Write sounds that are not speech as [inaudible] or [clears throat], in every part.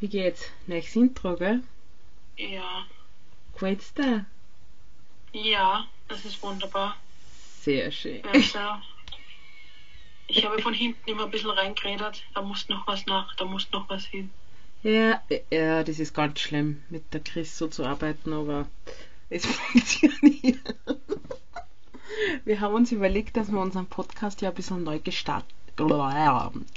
Wie geht's? Neues Intro, gell? Ja. Gefällt's dir? Ja, das ist wunderbar. Sehr schön. Also, ich habe von hinten immer ein bisschen reingeredet. Da muss noch was nach, da muss noch was hin. Ja, ja, das ist ganz schlimm, mit der Chris so zu arbeiten, aber es [laughs] funktioniert. Wir haben uns überlegt, dass wir unseren Podcast ja ein bisschen neu gestalten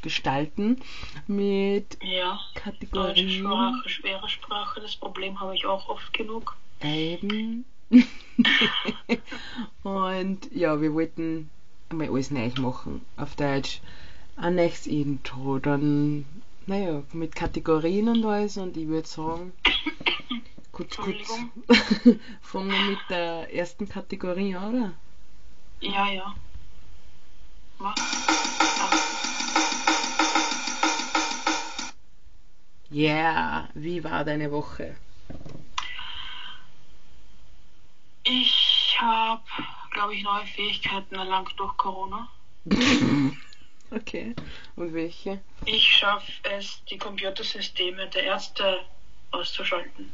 gestalten mit Ja. Deutsche Kategorien. Sprache, schwere Sprache, das Problem habe ich auch oft genug. Eben. [laughs] Und ja, wir wollten einmal alles neu machen auf Deutsch. Ein neues Intro, dann, naja, mit Kategorien und alles. Und ich würde sagen, [coughs] kurz, kurz, [laughs] fangen wir mit der ersten Kategorie an, oder? Ja, ja. Mach. Ja, wie war deine Woche? Ich habe, glaube ich, neue Fähigkeiten erlangt durch Corona. [laughs] Okay. Und welche? Ich schaffe es, die Computersysteme der Ärzte auszuschalten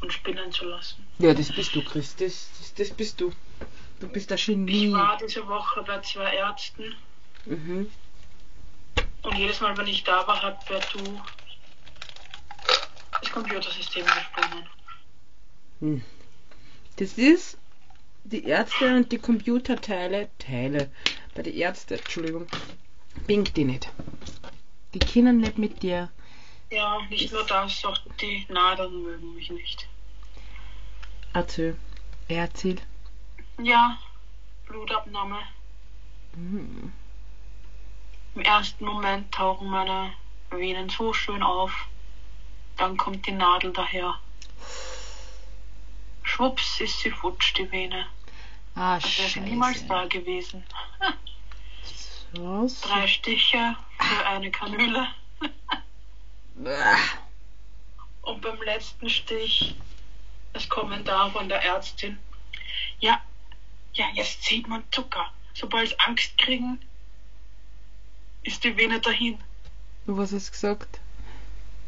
und spinnen zu lassen. Ja, das bist du, Chris. Das, das, das bist du. Du bist der Genie. Ich war diese Woche bei zwei Ärzten Mhm. und jedes Mal, wenn ich da war, hat wer du das Computersystem gesponnen. Hm. Das ist die Ärzte und die Computerteile, Teile, bei den Ärzten, Entschuldigung, bingt die nicht. Die können nicht mit dir. Ja, nicht nur das, auch die Nadeln mögen mich nicht. Erzähl. Erzähl. Ja, Blutabnahme. Hm. Im ersten Moment tauchen meine Venen so schön auf. Dann kommt die Nadel daher. Schwupps ist sie futsch, die Vene. Ah, Als wäre niemals da gewesen. [laughs] Was? Drei Stiche für eine Kanüle. [laughs] Und beim letzten Stich das Kommentar von der Ärztin. Ja, ja, jetzt sieht man Zucker. Sobald sie Angst kriegen, ist die Vene dahin. Du was hast gesagt?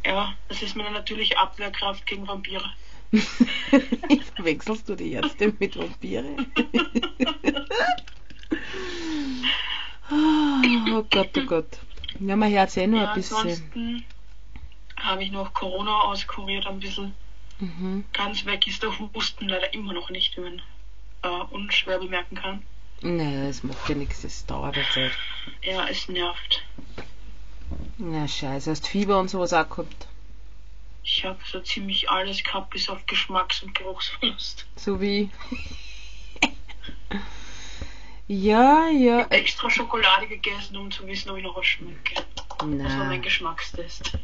Ja, das ist meine natürliche Abwehrkraft gegen Vampire. [laughs] Wechselst du die Ärzte mit Vampire? Ah, oh Gott, oh Gott. Ja, mein Herz eh nur Ja, ein bisschen. ansonsten habe ich noch Corona auskuriert ein bisschen. Mhm. Ganz weg ist der Husten leider immer noch nicht, wie man äh, unschwer bemerken kann. Nee, das macht ja nichts, das dauert eine Zeit. Ja, es nervt. Na scheiße, hast Fieber und sowas auch gehabt. Ich habe so ziemlich alles gehabt, bis auf Geschmacks- und Geruchsverlust. So wie. ja, ja. äh, Extra Schokolade gegessen, um zu wissen, ob ich noch was schmecke. Das war mein Geschmackstest.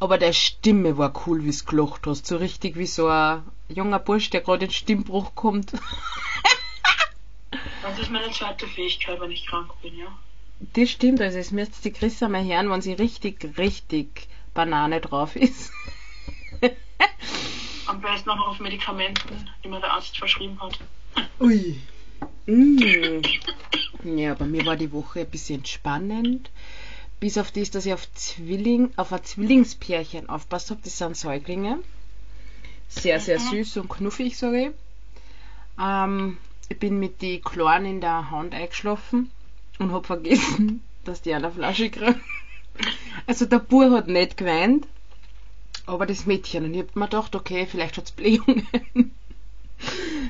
Aber der Stimme war cool, wie du gelacht hast. So richtig wie so ein junger Bursch, der gerade in Stimmbruch kommt. Das ist meine zweite Fähigkeit, wenn ich krank bin, ja. Das stimmt, also es müsst die Chris einmal hören, wenn sie richtig, richtig Banane drauf ist. [laughs] Am besten auch noch auf Medikamenten, die mir der Arzt verschrieben hat. Ui. [laughs] Mm. Ja, bei mir war die Woche ein bisschen entspannend. Bis auf das, dass ich auf Zwilling, auf ein Zwillingspärchen aufpasst habe. Das sind Säuglinge. Sehr, sehr Mhm. süß und knuffig, sage ich. Ähm, ich bin mit die Kleinen in der Hand eingeschlafen und habe vergessen, dass die eine Flasche kriegen. Also der Bub hat nicht geweint, aber das Mädchen. Und ich hab mir gedacht, okay, vielleicht hat's Blähungen. [laughs]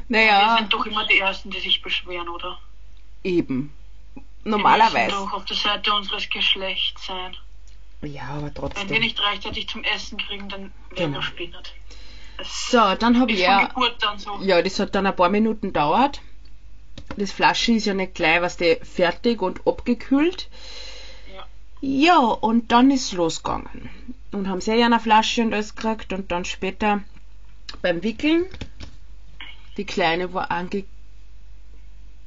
Wir naja, sind doch immer die Ersten, die sich beschweren, oder? eben. Wir Normalerweise. müssen doch auf der Seite unseres Geschlechts sein. Ja, aber Wenn wir trotzdem. nicht rechtzeitig zum Essen kriegen, dann werden Genau. wir spinnert. So, dann habe ich ja. So. Ja, das hat dann ein paar Minuten gedauert. Das Flasche ist ja nicht gleich, was die fertig und abgekühlt. Ja. Ja, und dann ist es losgegangen. Und haben ja eine Flasche und alles gekriegt und dann später beim Wickeln. Die Kleine war ange...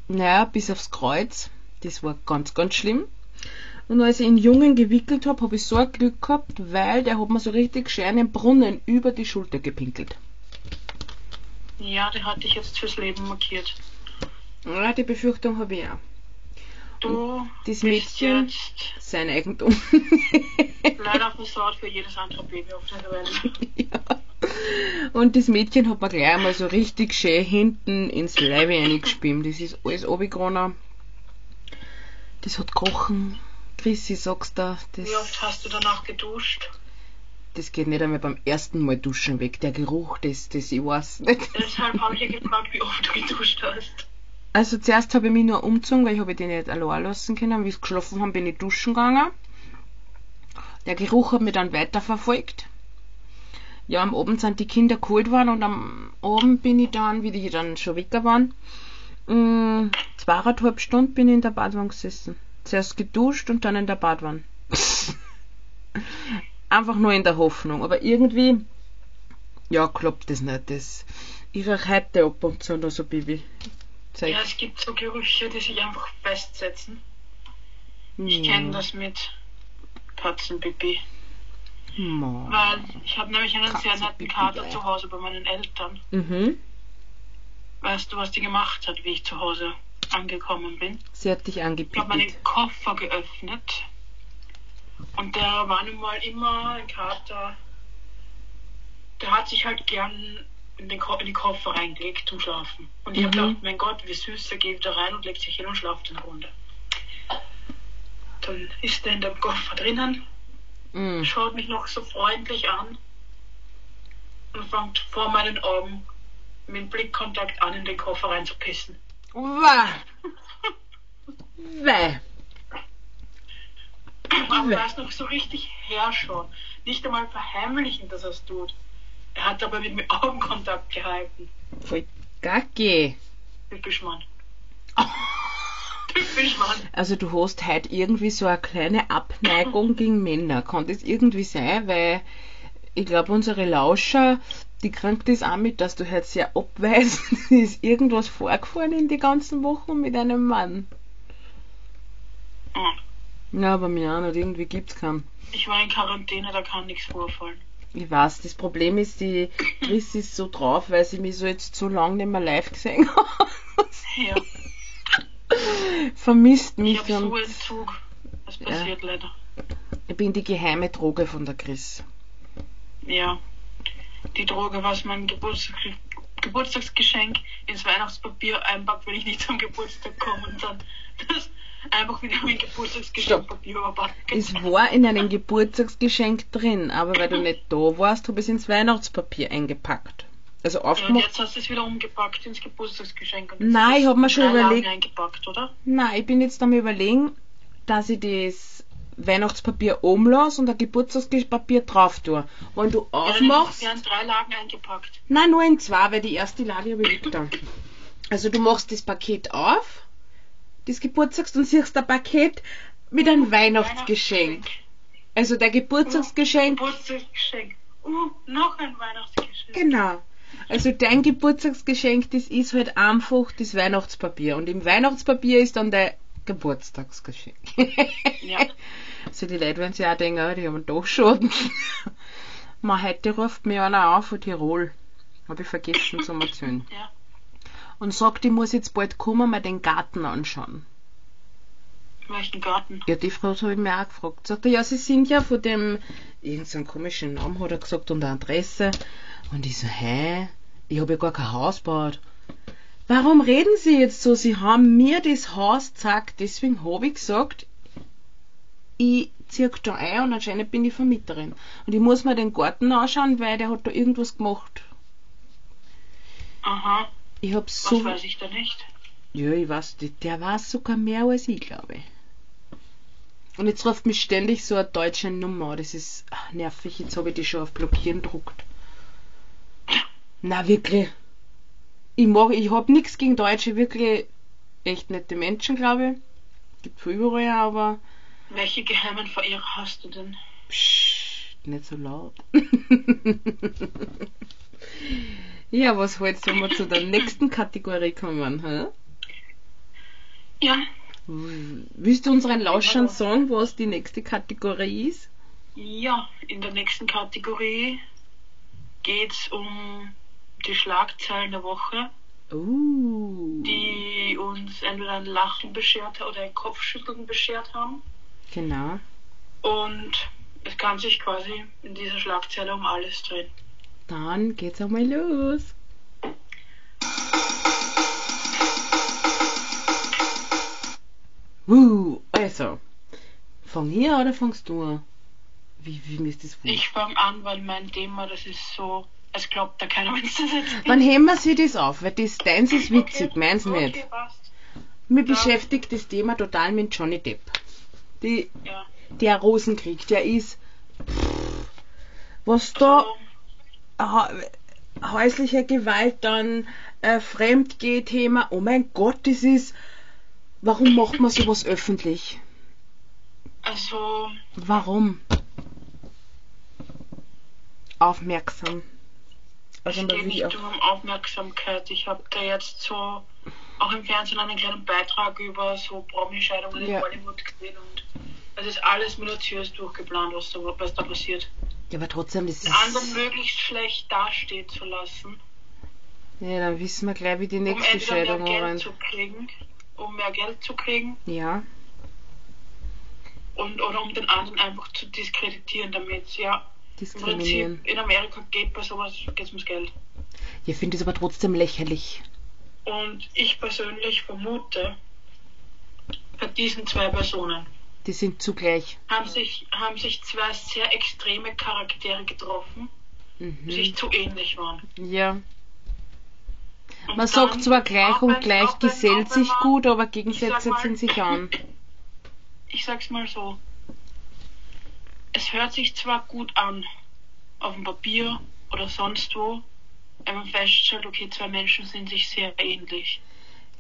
Naja, bis aufs Kreuz. Das war ganz, ganz schlimm. Und als ich den Jungen gewickelt habe, habe ich so ein Glück gehabt, weil der hat mir so richtig schön den Brunnen über die Schulter gepinkelt. Ja, der hat dich jetzt fürs Leben markiert. Ja, die Befürchtung habe ich auch. Du Das Mädchen, sein Eigentum. [laughs] leider versaut für jedes andere Baby auf der Welt. [laughs] ja. Und das Mädchen hat mir gleich einmal so richtig schön hinten ins Leib eingespielt. Das ist alles runtergegangen. Das hat gerochen. Chris, ich sag's dir, das, Wie oft hast du danach geduscht? das geht nicht einmal beim ersten Mal duschen weg. Der Geruch, das, das, ich weiß nicht. Deshalb habe ich ja gefragt, wie oft du geduscht hast. Also zuerst habe ich mich nur umgezogen, weil ich habe die nicht allein lassen können. Wie sie geschlafen haben, bin ich duschen gegangen. Der Geruch hat mich dann weiterverfolgt. Ja, am Abend sind die Kinder geholt worden und am Abend bin ich dann, wie die dann schon weg waren, mh, zweieinhalb Stunden bin ich in der Badwanne gesessen. Zuerst geduscht und dann in der Badwanne. [laughs] Einfach nur in der Hoffnung. Aber irgendwie, ja, klappt das nicht. Das, ich heute ab und zu noch so Baby. Zeig. Ja, es gibt so Gerüche, die sich einfach festsetzen. Ich kenne das mit Katzenpipi. Ma. Weil ich habe nämlich einen sehr netten Kater zu Hause bei meinen Eltern. Mhm. Weißt du, was die gemacht hat, wie ich zu Hause angekommen bin? Sie hat dich Ich habe meinen. Koffer geöffnet und der war nun mal immer ein Kater, der hat sich halt gern in, den Ko in die Koffer reingelegt zum Schlafen. Und ich habe Mhm. gedacht, mein Gott, wie süß, der geht da rein und legt sich hin und schlaft eine Runde. Dann ist er in dem Koffer drinnen, Mm. schaut mich noch so freundlich an und fängt vor meinen Augen mit Blickkontakt an, in den Koffer reinzupissen. Wah. Weh. Er ist noch so richtig herrschauen. Nicht einmal verheimlichen, dass er es tut. Er hat aber mit mir Augenkontakt gehalten. Voll gacki. Typisch Mann. [laughs] Typisch Mann. Also du hast heute irgendwie so eine kleine Abneigung [laughs] gegen Männer. Kann das irgendwie sein? Weil ich glaube, unsere Lauscher, die kriegen das auch mit, dass du heute sehr abweist. [laughs] ist irgendwas vorgefallen in die ganzen Wochen mit einem Mann. Hm. Ja, aber mir auch nicht. Irgendwie gibt's keinen. Ich war in Quarantäne, da kann nichts vorfallen. Ich weiß, das Problem ist, die Chris ist so drauf, weil sie mich so jetzt so lange nicht mehr live gesehen [laughs] hat. Ja, Vermisst ich mich habe so und Entzug. Das passiert leider. ich bin die geheime Droge von der Chris. Ja. Die Droge, was mein Geburtstag, Geburtstagsgeschenk ins Weihnachtspapier einpackt, wenn ich nicht zum Geburtstag komme und dann das einfach wieder mein Geburtstagsgeschenkpapier überpackt. Es war in einem Geburtstagsgeschenk drin, aber weil du [laughs] nicht da warst, habe ich es ins Weihnachtspapier eingepackt. Also Ja, und aufgemacht. jetzt hast du es wieder umgepackt ins Geburtstagsgeschenk. Und Nein, ich hab mir schon überlegt- eingepackt, oder? Nein, ich bin jetzt am überlegen, dass ich das Weihnachtspapier oben lasse und ein Geburtstagspapier drauf tue. Wenn du Ja, dann ist aufmachst. ja in drei Lagen eingepackt. Nein, nur in zwei, weil die erste Lage habe ich da. Also du machst das Paket auf, das Geburtstags, und siehst ein Paket mit einem Weihnachtsgeschenk. Also der Geburtstagsgeschenk, Geburtstagsgeschenk. Uh, noch ein Weihnachtsgeschenk. genau. Also dein Geburtstagsgeschenk, das ist halt einfach das Weihnachtspapier. Und im Weihnachtspapier ist dann der Geburtstagsgeschenk. [laughs] Ja. Also die Leute werden sich auch denken, ah, die haben doch schon. [laughs] Man, heute ruft mir einer auf von Tirol. Habe ich vergessen zu erzählen. Ja. Und sagt, ich muss jetzt bald kommen, mal den Garten anschauen. Welchen Garten? Ja, die Frau habe ich mir auch gefragt. Sagt er, ja, sie sind ja von dem, irgendeinen komischen Namen hat er gesagt und eine Adresse. Und ich so, hä? Ich habe ja gar kein Haus gebaut. Warum reden Sie jetzt so? Sie haben mir das Haus gezeigt, deswegen habe ich gesagt, ich ziehe da ein und anscheinend bin ich Vermieterin. Und ich muss mir den Garten anschauen, weil der hat da irgendwas gemacht. Aha. Ich hab Was so. weiß ich da nicht? Ja, ich weiß, der- weiß sogar mehr als ich, glaube ich. Und jetzt ruft mich ständig so eine deutsche Nummer. Das ist ach, nervig. Jetzt habe ich die schon auf Blockieren gedruckt. Na, wirklich. Ich mag, ich hab nichts gegen Deutsche, wirklich echt nette Menschen, glaube ich. Gibt viel überall, aber Welche geheimen Verehrer hast du denn? psch, nicht so laut. [laughs] ja, was hältst du, wenn wir zu der nächsten Kategorie kommen? Hä? Ja. Willst du unseren Lauschern sagen, was die nächste Kategorie ist? Ja, in der nächsten Kategorie geht's um die Schlagzeilen der Woche. Uh. die uns entweder ein Lachen beschert oder ein Kopfschütteln beschert haben. Genau. Und es kann sich quasi in dieser Schlagzeile um alles drehen. Dann geht's einmal los. Uh, also. Fang an oder fangst du an? Wie, wie ist das wohl? Ich fange an, weil mein Thema, das ist so, es glaubt da keiner, [laughs] wenn es das jetzt Dann heben wir sich das auf, weil das deins ist witzig, Okay, meins okay, nicht. passt. Mir beschäftigt das Thema total mit Johnny Depp. Die, Ja. der Rosenkrieg, der ist. Pff, was da ha häusliche Gewalt, dann äh, Fremdgeh-Thema. Oh mein Gott, das ist. Warum macht man sowas öffentlich? Also, Warum? Aufmerksam. Also es geht nicht nur um Aufmerksamkeit. Ich habe da jetzt so auch im Fernsehen einen kleinen Beitrag über so Promi-Scheidungen Ja. in Hollywood gesehen und es ist alles minutiös durchgeplant, was da, was da passiert. Ja, aber trotzdem, das Den anderen ist. möglichst schlecht dastehen zu lassen, Ja, dann wissen wir gleich, wie die um nächste mehr Scheidung Geld rennt. zu kriegen, um mehr Geld zu kriegen Ja, und oder um den anderen einfach zu diskreditieren, damit ja im diskriminieren. Prinzip in Amerika geht bei sowas geht's ums Geld. Ich finde es aber trotzdem lächerlich. Und ich persönlich vermute, bei diesen zwei Personen Die sind zugleich. haben sich, haben sich zwei sehr extreme Charaktere getroffen, die Mhm. sich zu ähnlich waren. Ja. Und Man sagt zwar gleich und gleich wenn- gesellt sich man- gut, aber Gegensätze ziehen sich an. Ich sag's mal so. Es hört sich zwar gut an, auf dem Papier oder sonst wo, wenn man feststellt, okay, zwei Menschen sind sich sehr ähnlich.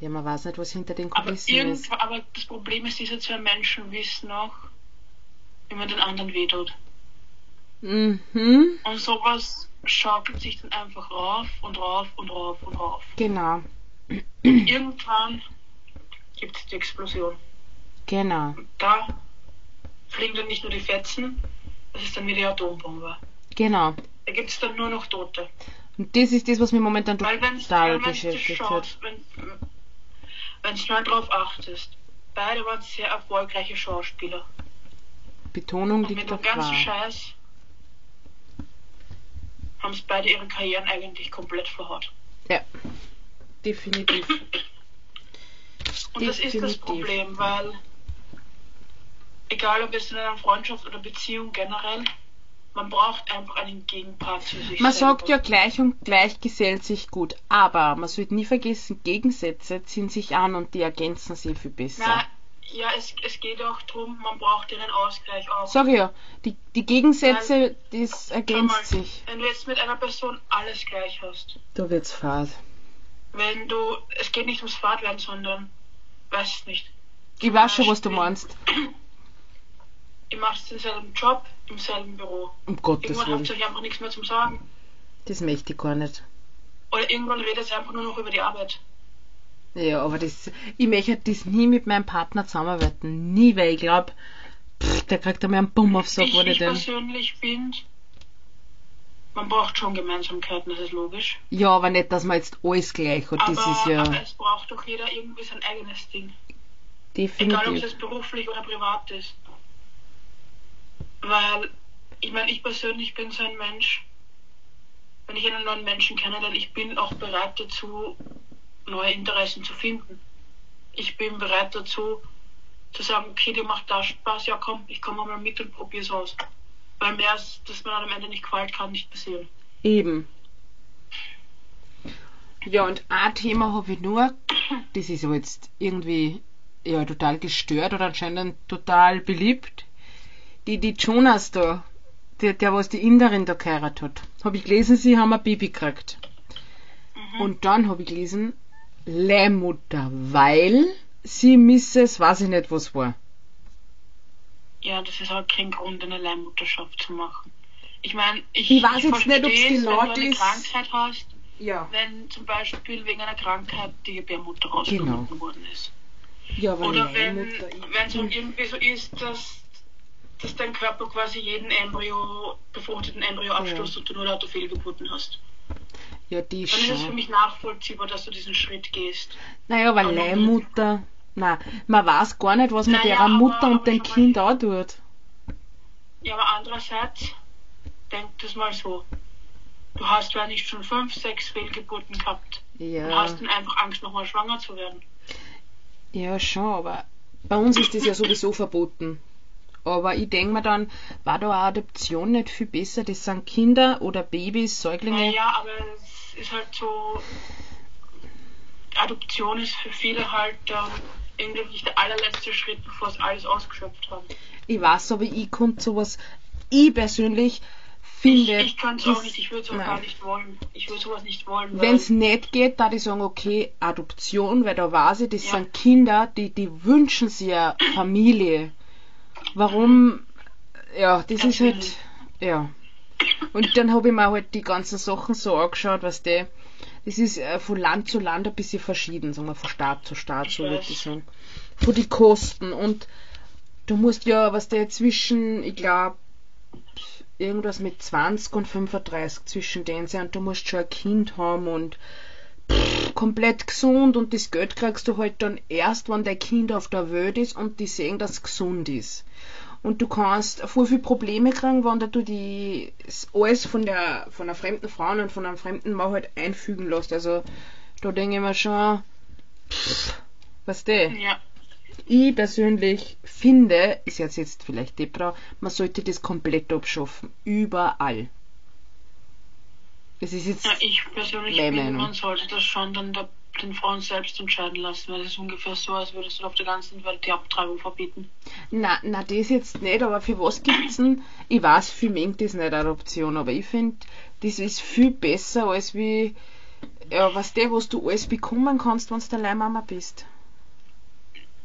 Ja, man weiß nicht, was hinter den Aber, Kulissen ist. irgendwann, aber das Problem ist, diese zwei Menschen wissen auch, wie man den anderen wehtut. Mhm, Und sowas schaukelt sich dann einfach rauf und rauf und rauf und rauf. genau, Irgendwann gibt es die Explosion. genau, Und da fliegen dann nicht nur die Fetzen, das ist dann wie die Atombombe. genau. Da gibt es dann nur noch Tote. Und das ist das, was mich momentan Weil wenn total beschäftigt hat. schaust, wenn du mal drauf achtest, beide waren sehr erfolgreiche Schauspieler. Betonung Und mit liegt dem auf ganzen wahr. Scheiß haben es beide ihre Karrieren eigentlich komplett verhaut. Ja, definitiv. Und das ist das Definitiv. Problem, weil egal ob es in einer Freundschaft oder Beziehung generell, man braucht einfach einen Gegenpart zu sich Man selber. sagt ja gleich und gleich gesellt sich gut, aber man sollte nie vergessen, Gegensätze ziehen sich an und die ergänzen sich viel besser. Na, ja, es, es geht auch darum, man braucht einen Ausgleich auch. Sag ja, die, die Gegensätze, das Schau mal, ergänzt sich. Wenn du jetzt mit einer Person alles gleich hast, Da wird's fad. wenn du, es geht nicht ums Fahrtwerden, sondern, weiß nicht, Ich weiß schon, was du meinst. [clears throat] ihr macht denselben Job im selben Büro. Um Gottes Irgendwann habt Willen. ihr euch einfach nichts mehr zum Sagen. Das möchte ich gar nicht. Oder irgendwann redet ihr einfach nur noch über die Arbeit. Ja, aber das, ich möchte das nie mit meinem Partner zusammenarbeiten. Nie, weil ich glaube, der kriegt einmal einen Bumm aufs Sack, ich wurde ich denn. persönlich finde, man braucht schon Gemeinsamkeiten, das ist logisch. Ja, aber nicht, dass man jetzt alles gleich hat. Das aber, ist ja aber es braucht doch jeder irgendwie sein eigenes Ding. Egal, ob es definitiv. beruflich oder privat ist. Weil, ich meine, ich persönlich bin so ein Mensch, wenn ich einen neuen Menschen kennenlerne, ich bin auch bereit dazu, neue Interessen zu finden. Ich bin bereit dazu, zu sagen, okay, dir macht das Spaß, ja komm, ich komme mal mit und probier's aus. Weil mehr, als dass man am Ende nicht gefällt, kann nicht passieren. Eben. Ja, und ein Thema habe ich nur, das ist aber jetzt irgendwie ja total gestört oder anscheinend total beliebt. Die, die Jonas da, der, der was die Inderin da geheiratet hat, habe ich gelesen, sie haben ein Baby gekriegt. Mhm. Und dann habe ich gelesen, Leihmutter, weil sie Mrs. weiß ich nicht was war. Ja, das ist halt kein Grund, eine Leihmutterschaft zu machen. Ich meine, ich, Ich weiß jetzt nicht, genau wenn du eine das- Krankheit hast, Ja. wenn zum Beispiel wegen einer Krankheit die Gebärmutter Genau. rausgenommen worden ist. Ja, Oder wenn wenn es irgendwie so ist, dass, dass dein Körper quasi jeden Embryo, befruchteten Embryo abstößt und du nur lauter Fehlgeburten hast. Ja, die Dann ist es für schon. mich nachvollziehbar, dass du diesen Schritt gehst. Naja, aber Aber- Leihmutter. Nein, man weiß gar nicht, was man Naja, der Mutter aber- und dem Kind auch tut. Ja, aber andererseits, denk das mal so. Du hast ja nicht schon fünf, sechs Fehlgeburten gehabt. Und Ja, hast dann einfach Angst, nochmal schwanger zu werden. ja schon, aber bei uns ist das ja sowieso verboten. Aber ich denke mir dann, war da eine Adoption nicht viel besser? Das sind Kinder oder Babys, Säuglinge. Naja, aber es ist halt so. Adoption ist für viele halt ähm, irgendwie der allerletzte Schritt, bevor sie alles ausgeschöpft haben. Ich weiß, aber ich konnte sowas, ich persönlich Ich, finde, ich kann es auch nicht, ich würde es auch Nein. gar nicht wollen. Ich würde sowas nicht wollen. wenn es nicht geht, da ich sagen, okay, Adoption, weil da weiß ich, das Ja. sind Kinder, die, die wünschen sich ja Familie. Warum, ja, das ist halt, ja. Und dann habe ich mir halt die ganzen Sachen so angeschaut, was der, das ist äh, von Land zu Land ein bisschen verschieden, sagen wir, von Staat zu Staat, so würde ich sagen. Von die Kosten und du musst ja, was der zwischen, ich glaube, irgendwas mit 20 und 35 zwischen denen sein und du musst schon ein Kind haben und pff, komplett gesund und das Geld kriegst du halt dann erst, wenn dein Kind auf der Welt ist und die sehen, dass es gesund ist. Und du kannst voll viel Probleme kriegen, wenn du die das alles von der von einer fremden Frau und von einem fremden Mann halt einfügen lässt. Also da denke ich mir schon, pff, was der? Ja, Ich persönlich finde, ist jetzt jetzt vielleicht Debra, man sollte das komplett abschaffen. Überall. Das ist jetzt. ja, ich persönlich Meine finde, Meinung. man sollte das schon dann der, den Frauen selbst entscheiden lassen, weil es ist ungefähr so, als würdest du auf der ganzen Welt die Abtreibung verbieten. Na, na, das jetzt nicht, aber für was gibt's denn? Ich weiß, für mich das nicht Adoption, aber ich finde, das ist viel besser als wie, ja, was der, was du alles bekommen kannst, wenn du der Leihmama bist.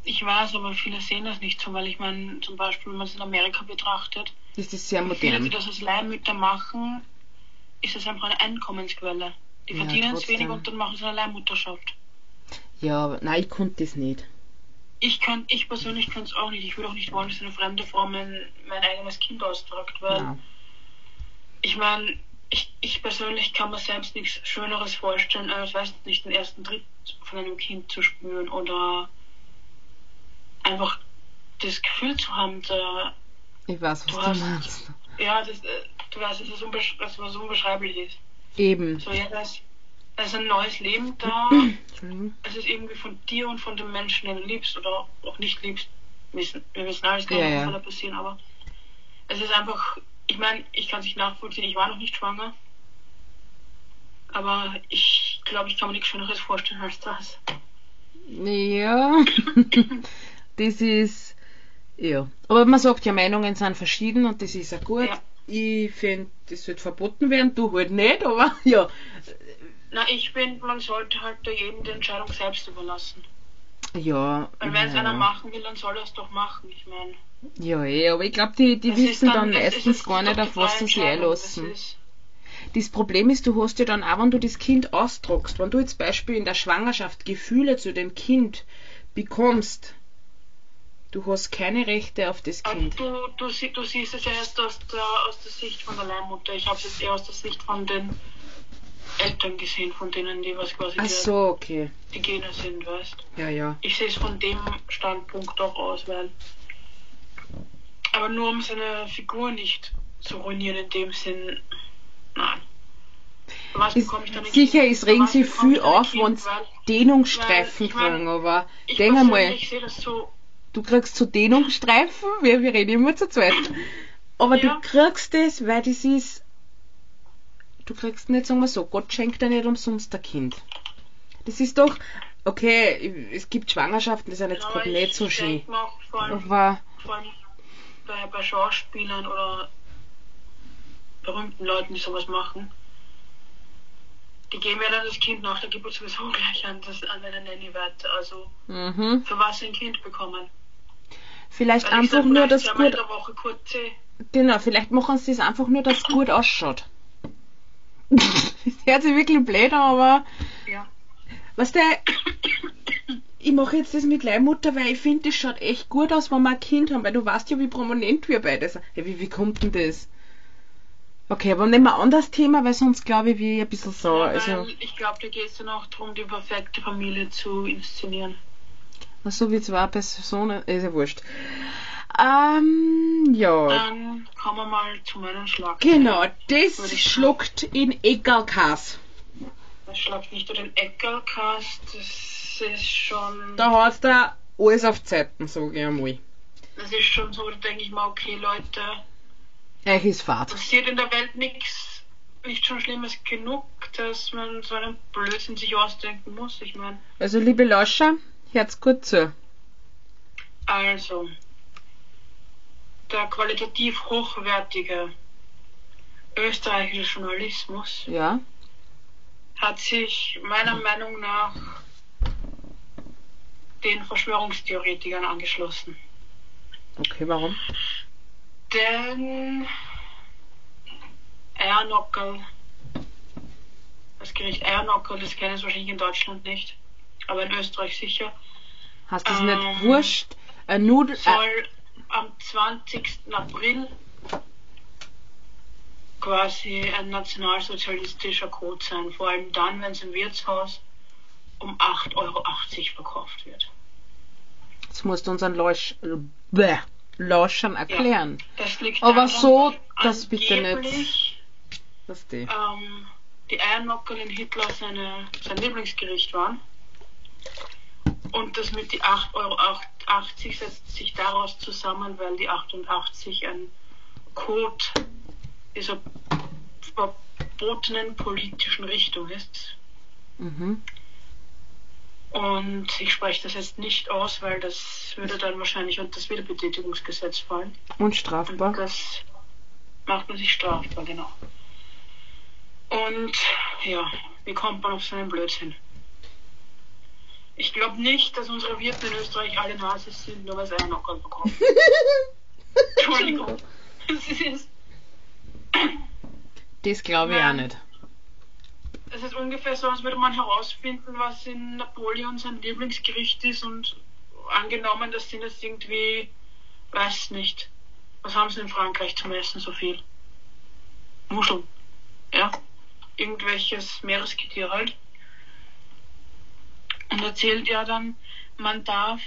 Ich weiß, aber viele sehen das nicht so, weil ich meine, zum Beispiel, wenn man es in Amerika betrachtet, Das ist sehr für viele, die modern. das als Leihmütter machen, ist es einfach eine Einkommensquelle. Die Ja, verdienen es wenig und dann machen sie eine Leihmutterschaft. Ja, aber nein, ich konnte das nicht. Ich kann, ich persönlich kann es auch nicht. Ich würde auch nicht wollen, dass eine fremde Frau mein, mein eigenes Kind austragt, weil Ja. ich meine, ich, ich persönlich kann mir selbst nichts Schöneres vorstellen, als weiß nicht, den ersten Tritt von einem Kind zu spüren oder einfach das Gefühl zu haben, da, Ich weiß, was Du du, hast- meinst. ja, das, äh, du weißt, dass es unbesch dass was unbeschreiblich ist. Eben. So, ja, da ist, da ist ein neues Leben da. Es ist irgendwie von dir und von dem Menschen, den du liebst oder auch nicht liebst. Wissen, wir wissen alles, kann Ja, ja, passieren, aber es ist einfach, ich meine, ich kann es nicht nachvollziehen, ich war noch nicht schwanger. Aber ich glaube, ich kann mir nichts Schöneres vorstellen als das. Ja, [laughs] das ist, ja. Aber man sagt ja, Meinungen sind verschieden und das ist ja gut. Ja. Ich finde, das sollte verboten werden, du halt nicht, aber [laughs] ja. Na, ich finde, man sollte halt da jedem die Entscheidung selbst überlassen. Ja, Weil wenn es ja. einer machen will, dann soll er es doch machen. Ich meine, ja, eh, aber ich glaube, die, die das wissen dann, es meistens ist gar nicht, auf was sie sich das einlassen. ist- Das Problem ist, du hast ja dann auch, wenn du das Kind austragst, wenn du jetzt Beispiel in der Schwangerschaft Gefühle zu dem Kind bekommst, du hast keine Rechte auf das Aber Kind. du, du, du siehst es ja jetzt aus der, aus der Sicht von der Leihmutter. Ich habe es jetzt eher aus der Sicht von den Eltern gesehen, von denen, die was quasi Ach die, so, okay. die Gene sind, weißt Ja, ja. Ich sehe es von dem Standpunkt auch aus, weil. Aber nur um seine Figur nicht zu ruinieren, in dem Sinn. Nein. Ist, ich sicher ist, regen sie ich viel auf, wenn Weil Dehnungsstreifen ich kriegen, aber Ich denk einmal, persönlich sehe das so. Du kriegst so Dehnungsstreifen, wir, wir reden immer zu zweit. Aber Ja. du kriegst es, weil das ist, du kriegst nicht, sagen wir so, Gott schenkt dir nicht umsonst ein Kind. Das ist doch, okay, es gibt Schwangerschaften, die sind jetzt aber gerade ich nicht so schön. vor allem, Aber, vor allem bei, bei Schauspielern oder berühmten Leuten, die sowas machen, die geben ja dann das Kind nach der Geburt sowieso gleich an, das, an eine Nanny weiter. Also mhm. für was sie ein Kind bekommen. Vielleicht Weil einfach sag, nur, in gut, genau, vielleicht machen sie das einfach nur, dass es gut ausschaut. das [laughs] hört sich wirklich blöd an, aber Ja. Was der. Ich mache jetzt das mit Leihmutter, weil ich finde, das schaut echt gut aus, wenn wir ein Kind haben, weil du weißt ja, wie prominent wir beide sind. Hey, wie, wie kommt denn das? Okay, aber nehmen wir ein anderes Thema, weil sonst glaube ich, wie ein bisschen so. Ja, Also, ich glaube, da geht es dann auch darum, die perfekte Familie zu inszenieren. So wie zwei Personen, ist ja wurscht. Ähm, ja. Dann kommen wir mal zu meinem Schlag. Genau, das schluckt in Egalkas. Das schlagt nicht nur den Eckerkast, das ist schon. Da hat da alles auf Zeiten, sag ich einmal. Das ist schon so, da denke ich mal, okay, Leute, Euch ist Fahrt. passiert in der Welt nichts, nicht schon Schlimmes genug, dass man so einen Blödsinn sich ausdenken muss. Ich meine, Also, liebe Lauscher, hört's gut zu. also, der qualitativ hochwertige österreichische Journalismus Ja? hat sich meiner Meinung nach den Verschwörungstheoretikern angeschlossen. Okay, warum? Denn Ernockel, das Gericht Ernockel, das kennen Sie wahrscheinlich in Deutschland nicht, aber in Österreich sicher, Hast du es Ähm, nicht wurscht? Ein Nudel. Äh, soll am 20. April quasi ein nationalsozialistischer Code sein, vor allem dann, wenn es im Wirtshaus um 8,80 Euro verkauft wird. jetzt musst du unseren Lausch, äh, bäh, Lauschern erklären. Das liegt Aber daran, so, dass das bitte nicht. Was die? ähm, die Eiernockel in Hitler seine, sein Lieblingsgericht waren. Und das mit die 8,80 Euro setzt sich daraus zusammen, weil die 88 ein Code dieser verbotenen politischen Richtung ist. Mhm. Und ich spreche das jetzt nicht aus, weil das würde dann wahrscheinlich unter das Wiederbetätigungsgesetz fallen. Und Und strafbar. das macht man sich strafbar, genau. Und ja, wie kommt man auf so einen Blödsinn? Ich glaube nicht, dass unsere Wirte in Österreich alle Nazis sind, nur weil sie einen Nockerl bekommen. [laughs] Entschuldigung. Es ist, Das glaube ich auch Nein. nicht. es ist ungefähr so, als würde man herausfinden, was in Napoleon sein Lieblingsgericht ist und angenommen, das sind jetzt irgendwie, weiß nicht, was haben sie in Frankreich zum Essen so viel? Muscheln. Ja? Irgendwelches Meeresgetier halt. Und erzählt ja dann, man darf,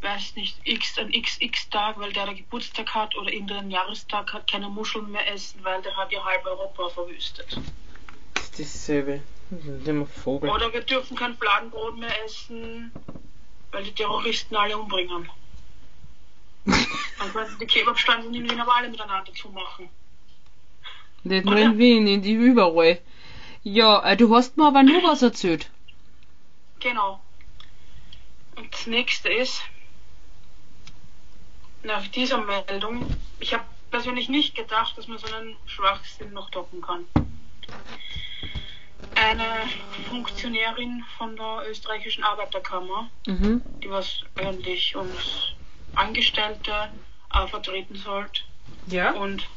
weiß nicht, x an XX-Tag, weil der da Geburtstag hat oder irgendeinen Jahrestag hat, keine Muscheln mehr essen, weil der hat ja halb Europa verwüstet. Das ist dasselbe. Das ist immer Vogel. Oder wir dürfen kein Fladenbrot mehr essen, weil die Terroristen alle umbringen. [laughs] Dann könnten die Kebabstangen in Wien aber alle miteinander zumachen. Nicht nur in Wien, in die überall. Ja, äh, du hast mir aber nur was erzählt. Genau. Und das nächste ist, nach dieser Meldung, ich habe persönlich nicht gedacht, dass man so einen Schwachsinn noch toppen kann. Eine Funktionärin von der österreichischen Arbeiterkammer, Mhm. die was eigentlich uns Angestellte äh, vertreten sollte Ja? und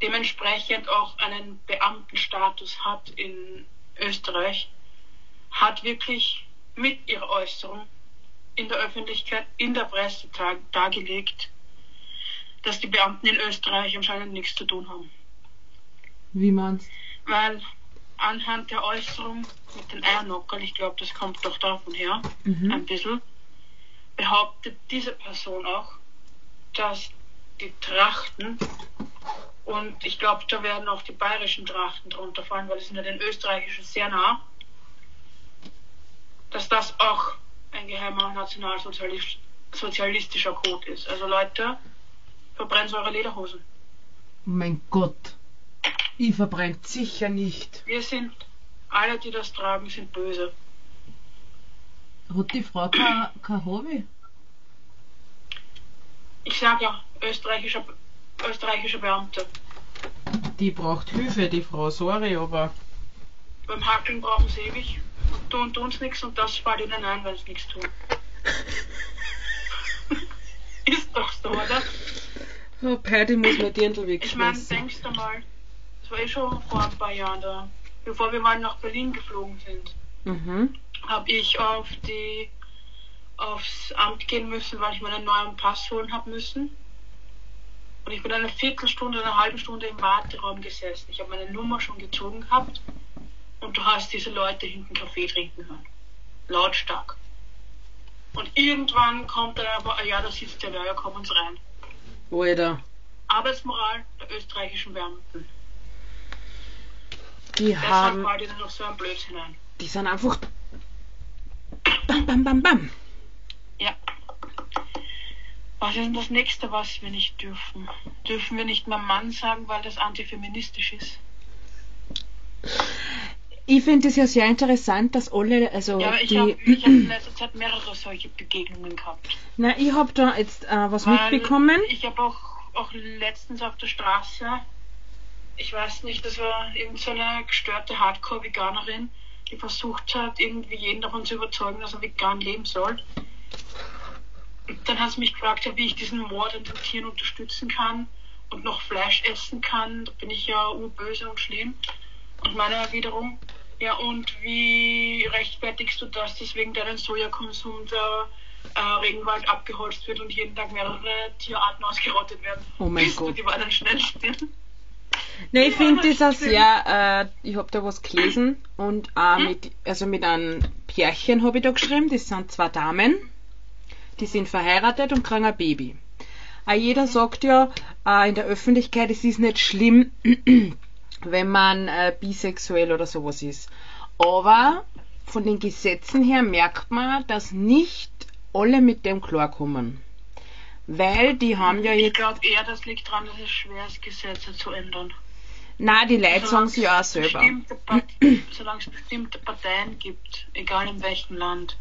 dementsprechend auch einen Beamtenstatus hat in Österreich, hat wirklich mit ihrer Äußerung in der Öffentlichkeit, in der Presse dar dargelegt, dass die Beamten in Österreich anscheinend nichts zu tun haben. Wie meinst Weil anhand der Äußerung mit den Eiernockerl, ich glaube, das kommt doch davon her, Mhm. ein bisschen, behauptet diese Person auch, dass die Trachten und ich glaube, da werden auch die bayerischen Trachten drunter fallen, weil es sind ja den österreichischen sehr nah, dass das auch ein geheimer nationalsozialistischer Code ist. Also Leute, verbrennt eure Lederhosen. Mein Gott. Ich verbrennt sicher nicht. Wir sind, alle, die das tragen, sind böse. Hat die Frau kein, kein Hobby? Ich sage ja, österreichischer, österreichische Beamte. Die braucht Hilfe, die Frau, sorry, aber. Beim Hackeln brauchen sie ewig und tun tun's nichts und das fällt ihnen ein, wenn sie nichts tun. [laughs] Ist doch so, oder? Oh, Paddy muss mir Dirndl Ich meine, wegschmeißen. denkst du mal, das war eh schon vor ein paar Jahren da, bevor wir mal nach Berlin geflogen sind, Mhm. habe ich auf die aufs Amt gehen müssen, weil ich meinen neuen Pass holen habe müssen. Und ich bin eine Viertelstunde, eine halbe Stunde im Warteraum gesessen. Ich habe meine Nummer schon gezogen gehabt und du hast diese Leute hinten Kaffee trinken hören. Lautstark. Und irgendwann kommt dann aber, ah ja, da sitzt der Werker, kommen Sie rein. Alter. Arbeitsmoral der österreichischen Beamten. Die Deshalb haben. fällt ihnen noch so ein Blödsinn ein. Die sind einfach. Bam, bam, bam, bam. Ja. Was ist denn das nächste, was wir nicht dürfen? Dürfen wir nicht mehr Mann sagen, weil das antifeministisch ist? Ich finde es ja sehr interessant, dass alle, also Ja, ich die. habe hab in letzter Zeit mehrere solche Begegnungen gehabt. Na, ich habe da jetzt äh, was Weil mitbekommen. Ich habe auch, auch letztens auf der Straße, ich weiß nicht, das war irgend so eine gestörte Hardcore-Veganerin, die versucht hat, irgendwie jeden davon zu überzeugen, dass er vegan leben soll. Und dann hat sie mich gefragt, wie ich diesen Mord an den Tieren unterstützen kann und noch Fleisch essen kann. Da bin ich ja urböse und schlimm. Und meine Erwiderung, ja, und wie rechtfertigst du das, dass wegen deinem Sojakonsum der äh, Regenwald abgeholzt wird und jeden Tag mehrere Tierarten ausgerottet werden? Oh mein Bist du, Gott. Die war dann schnell still. Ne, ich finde das auch sehr, äh, ich habe da was gelesen und äh, Hm? mit, also mit einem Pärchen habe ich da geschrieben, das sind zwei Damen, die sind verheiratet und kriegen ein Baby. Auch jeder sagt ja äh, in der Öffentlichkeit, es ist nicht schlimm, [clears throat] wenn man äh, bisexuell oder sowas ist. Aber von den Gesetzen her merkt man, dass nicht alle mit dem klarkommen. Weil die haben ja Ich jetzt. glaube eher, das liegt daran, dass es schwer ist, Gesetze zu ändern. Na, die Leute sagen sie ja auch es selber. [clears throat] Solange es bestimmte Parteien gibt, egal in welchem Land,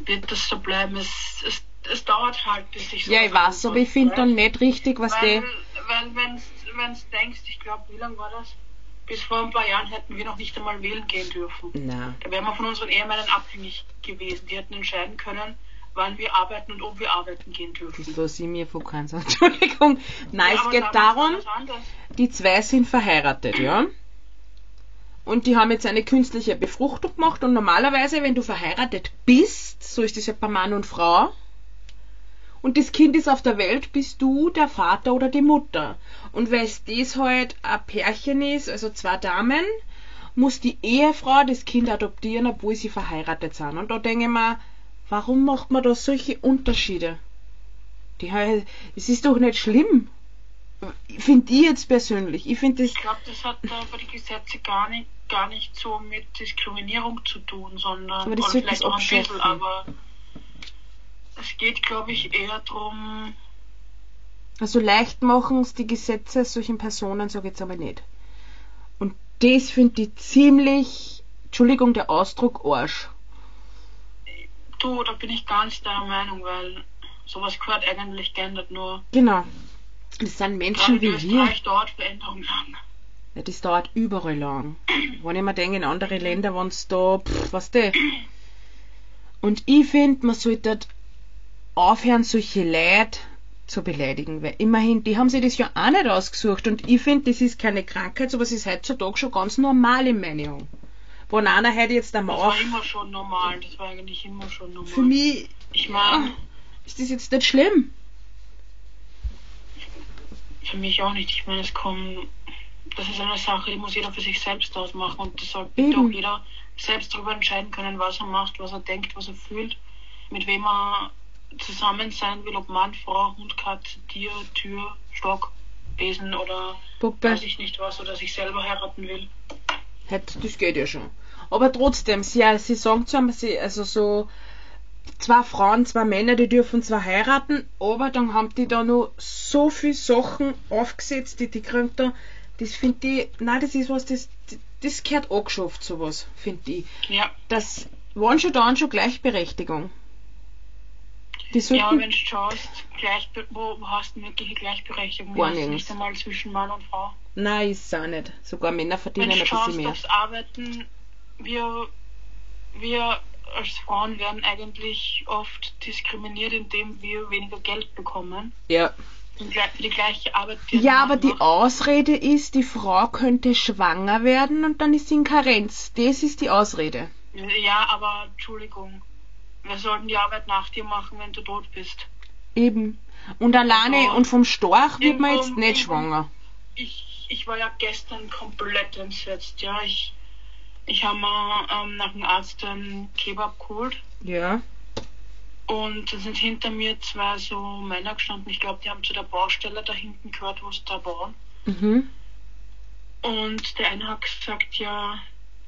wird das so bleiben. Es, es, es dauert halt, bis sich so Ja, ich weiß, aber ich finde dann nicht richtig, was weil, die. weil wenn du denkst, ich glaube, wie lange war das? Bis vor ein paar Jahren hätten wir noch nicht einmal wählen gehen dürfen. Na, Da wären wir von unseren Ehemännern abhängig gewesen. Die hätten entscheiden können, wann wir arbeiten und ob wir arbeiten gehen dürfen. das lasse ich mir von keinem sagen. [laughs] Entschuldigung. Nein, Ja, es geht darum, war das die zwei sind verheiratet, ja? Und die haben jetzt eine künstliche Befruchtung gemacht und normalerweise, wenn du verheiratet bist, so ist es ja bei Mann und Frau, und das Kind ist auf der Welt, bist du der Vater oder die Mutter. Und weil es das halt ein Pärchen ist, also zwei Damen, muss die Ehefrau das Kind adoptieren, obwohl sie verheiratet sind. Und da denke ich mir, warum macht man da solche Unterschiede? Die, es ist doch nicht schlimm. Finde ich jetzt persönlich. Ich. Ich glaube, das hat bei den Gesetzen gar nicht, gar nicht so mit Diskriminierung zu tun, sondern Aber das vielleicht auch ein bisschen, aber es geht, glaube ich, eher darum, Also leicht machen es die Gesetze solchen Personen, sage ich jetzt aber nicht. Und das finde ich ziemlich, Entschuldigung, der Ausdruck Arsch. du, da bin ich ganz deiner Meinung, weil sowas gehört eigentlich geändert, nur Genau. Das sind Menschen wie wir. Dauert Veränderung lang. Ja, das dauert überall lang. Wenn ich mir denke, in andere Länder, wenn es da, pff, was der. Und ich finde, man sollte aufhören, solche Leute zu beleidigen, weil immerhin, die haben sich das ja auch nicht ausgesucht und ich finde, das ist keine Krankheit, sowas ist heutzutage schon ganz normal in meinen Augen. Wenn einer heute jetzt am Das war immer schon normal, das war eigentlich immer schon normal. für mich, ich meine, ja, ist das jetzt nicht schlimm. Für mich auch nicht. Ich meine, es kommen. Das ist eine Sache, die muss jeder für sich selbst ausmachen und das sollte Eben. auch jeder selbst darüber entscheiden können, was er macht, was er denkt, was er fühlt, mit wem er zusammen sein will, ob Mann, Frau, Hund, Katze, Tier, Tür, Stock, Besen oder Puppe. weiß ich nicht was oder sich selber heiraten will. Das geht ja schon. Aber trotzdem, sie, sie sagen zwar, sie, also so zwei Frauen, zwei Männer, die dürfen zwar heiraten, aber dann haben die da noch so viele Sachen aufgesetzt, die die kriegen da, das finde ich, nein, das ist was, das, das gehört angeschafft, sowas, finde ich. Ja, Das waren schon da schon Gleichberechtigung. Die ja wenn du schaust, gleich, wo, hast du wirkliche Gleichberechtigung? Gar nirgends. nicht einmal zwischen Mann und Frau. nein, ist es auch nicht. Sogar Männer Wenn verdienen du ein bisschen mehr. aufs Arbeiten, wir, wir als Frauen werden eigentlich oft diskriminiert, indem wir weniger Geld bekommen. Ja. Für die gleiche Arbeit. die Ja, aber die macht. Ausrede ist, die Frau könnte schwanger werden und dann ist sie in Karenz. Das ist die Ausrede. Ja, aber Entschuldigung. Wir sollten die Arbeit nach dir machen, wenn du tot bist. Eben. Und alleine Also, und vom Storch wird man jetzt nicht schwanger. Ich, ich war ja gestern komplett entsetzt, ja. Ich, ich habe mir ähm, nach dem Arzt einen Kebab geholt Ja. und da sind hinter mir zwei so Männer gestanden. Ich glaube, die haben zu der Baustelle da hinten gehört, wo sie da bauen. Mhm. Und der eine hat gesagt, ja,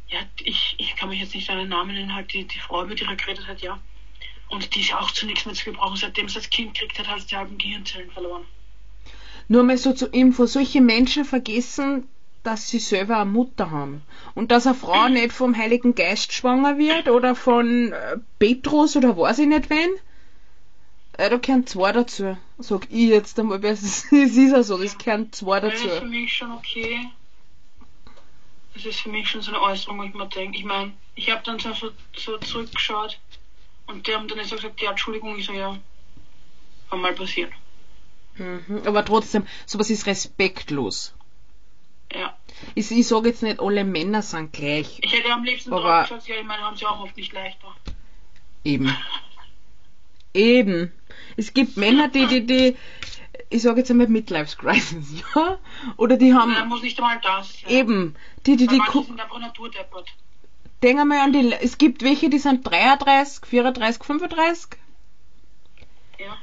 ja, ich, ich kann mich jetzt nicht an den Namen nennen, halt die, die Frau, mit der er geredet hat, ja. Und die ist auch zu nichts mehr zu gebrauchen. Seitdem sie das Kind kriegt hat, hat sie die halben Gehirnzellen verloren. Nur mal so zur Info, solche Menschen vergessen, dass sie selber eine Mutter haben. Und dass eine Frau [clears throat] nicht vom Heiligen Geist schwanger wird oder von äh, Petrus oder weiß ich nicht wen. Äh, da gehören zwei dazu. Sag ich jetzt einmal, [laughs] es ist ja so, das gehören zwei Das ist für dazu. mich schon okay. Das ist für mich schon so eine Äußerung, wo ich mir denke. Ich meine, ich habe dann so, so zurückgeschaut und die haben dann so gesagt, ja, Entschuldigung, ich so, ja, kann mal passieren. Mhm. Aber trotzdem, sowas ist respektlos. Ja. Ich, ich sage jetzt nicht, alle Männer sind gleich. Ich hätte am liebsten Aber- geschaut, ja, ich meine, haben sie auch oft nicht leichter. Eben. [laughs] Eben. Es gibt Männer, die, die, die, ich sage jetzt einmal Midlife Crisis, [laughs] ja? Oder die haben, Nein, muss nicht einmal das sein. eben, die, die, die, gu- sind einfach naturdeppert. Denk einmal an die, es gibt welche, die sind 33, 34, 35. Ja.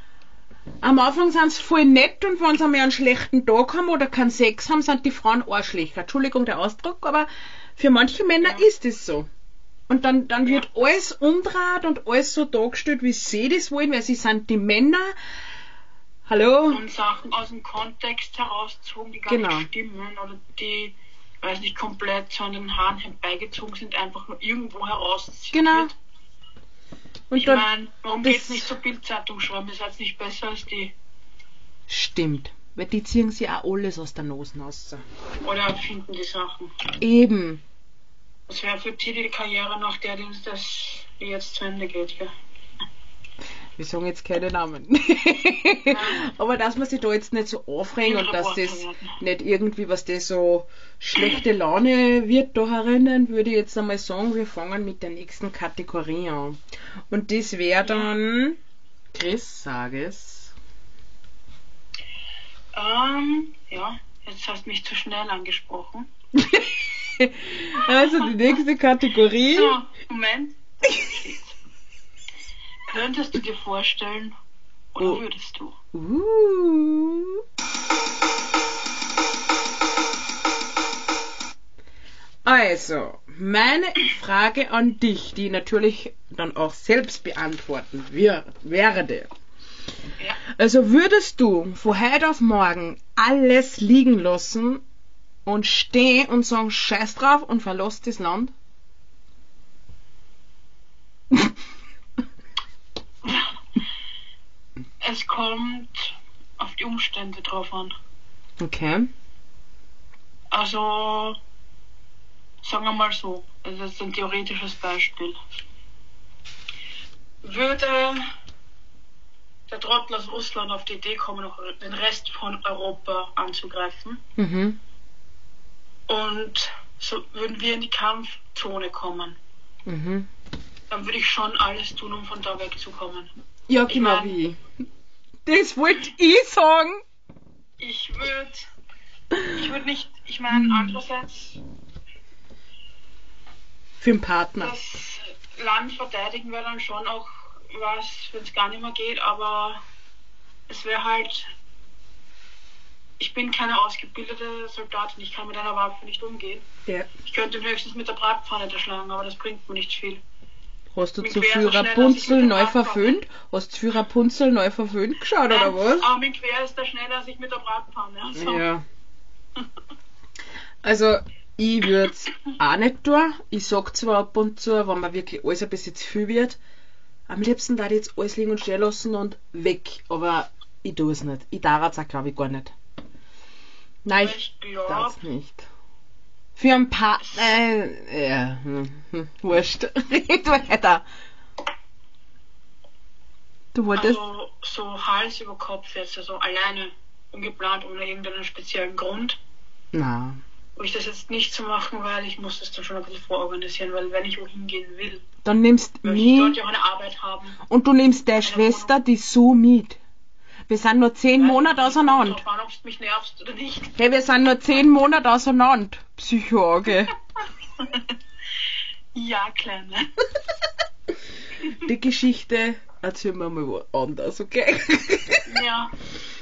Am Anfang sind sie voll nett und wenn sie einmal einen schlechten Tag haben oder keinen Sex haben, sind die Frauen Arschlöcher. Entschuldigung der Ausdruck, aber für manche Männer Ja. ist es so. Und dann, dann wird alles umdraht und alles so dargestellt, wie sie das wollen, weil sie sind die Männer. Hallo? Und Sachen aus dem Kontext herauszogen, die gar Genau. nicht stimmen oder die, weiß nicht, komplett so an den Haaren herbeigezogen sind, einfach nur irgendwo heraus. Genau. Und Ich meine, warum das- geht's nicht zur Bildzeitung schreiben? Ihr seid nicht besser als die. Stimmt. Weil die ziehen sich auch alles aus der Nase raus. Oder erfinden die Sachen. Eben. Das wäre für die die Karriere nach der, die das jetzt zu Ende geht. Ja. Wir sagen jetzt keine Namen. Aber dass man sich da jetzt nicht so aufregt und dass das nicht irgendwie, was das so schlechte Laune wird da herinnen, würde ich jetzt einmal sagen, wir fangen mit der nächsten Kategorie an. Und das wäre dann, Chris, sag es. Ähm, ja, jetzt hast du mich zu schnell angesprochen. [laughs] Also die nächste Kategorie. So, Moment. [laughs] Könntest du dir vorstellen, oder Oh. würdest du? Uh. Also, meine Frage an dich, die ich natürlich dann auch selbst beantworten wir, werde. Ja. Also würdest du von heute auf morgen alles liegen lassen und stehen und sagen Scheiß drauf und verlass das Land? [laughs] Es kommt auf die Umstände drauf an. Okay. Also, sagen wir mal so, das ist ein theoretisches Beispiel. Würde der Trottel aus Russland auf die Idee kommen, noch den Rest von Europa anzugreifen Mhm. und so würden wir in die Kampfzone kommen, Mhm. dann würde ich schon alles tun, um von da wegzukommen. Ja, Ich genau mein- wie. Das wollte ich sagen. Ich würde, ich würde nicht, ich meine, andererseits Für den Partner. das Land verteidigen wäre dann schon auch was, wenn es gar nicht mehr geht, aber es wäre halt. Ich bin keine ausgebildete Soldatin, ich kann mit einer Waffe nicht umgehen. Ja. Ich könnte höchstens mit der Bratpfanne erschlagen, aber das bringt mir nicht viel. Hast du zu viel Rapunzel neu verföhnt? Hast du für Rapunzel neu verföhnt geschaut oder was? Aber mit quer ist der schneller als ich mit der Bratpfanne. Also, Ja. Also, ich würde es auch nicht tun. Ich sag zwar ab und zu, wenn mir wirklich alles ein bisschen zu viel wird, am liebsten da jetzt alles liegen und stehen lassen und weg. Aber ich tue es nicht. Ich darf es auch, glaube ich, gar nicht. Nein, ich ich glaube, darf es nicht. Für ein paar. Äh, ja, hm, wurscht. [laughs] Red weiter. Du wolltest. also so Hals über Kopf jetzt, also alleine, ungeplant, ohne irgendeinen speziellen Grund. Na. wo ich das jetzt nicht so machen, weil ich muss das dann schon ein bisschen vororganisieren, weil wenn ich wohin gehen will, Dann nimmst möchte ich dort mich ja auch eine Arbeit haben. und du nimmst deine Schwester, die so mit. Wir sind nur zehn Monate auseinander. Drauf an, ob du mich nervst oder nicht. Hey, wir sind nur zehn Monate auseinander. Psychoge. [laughs] Ja, Kleine. [laughs] Die Geschichte erzählen wir mal woanders, okay? [laughs] Ja.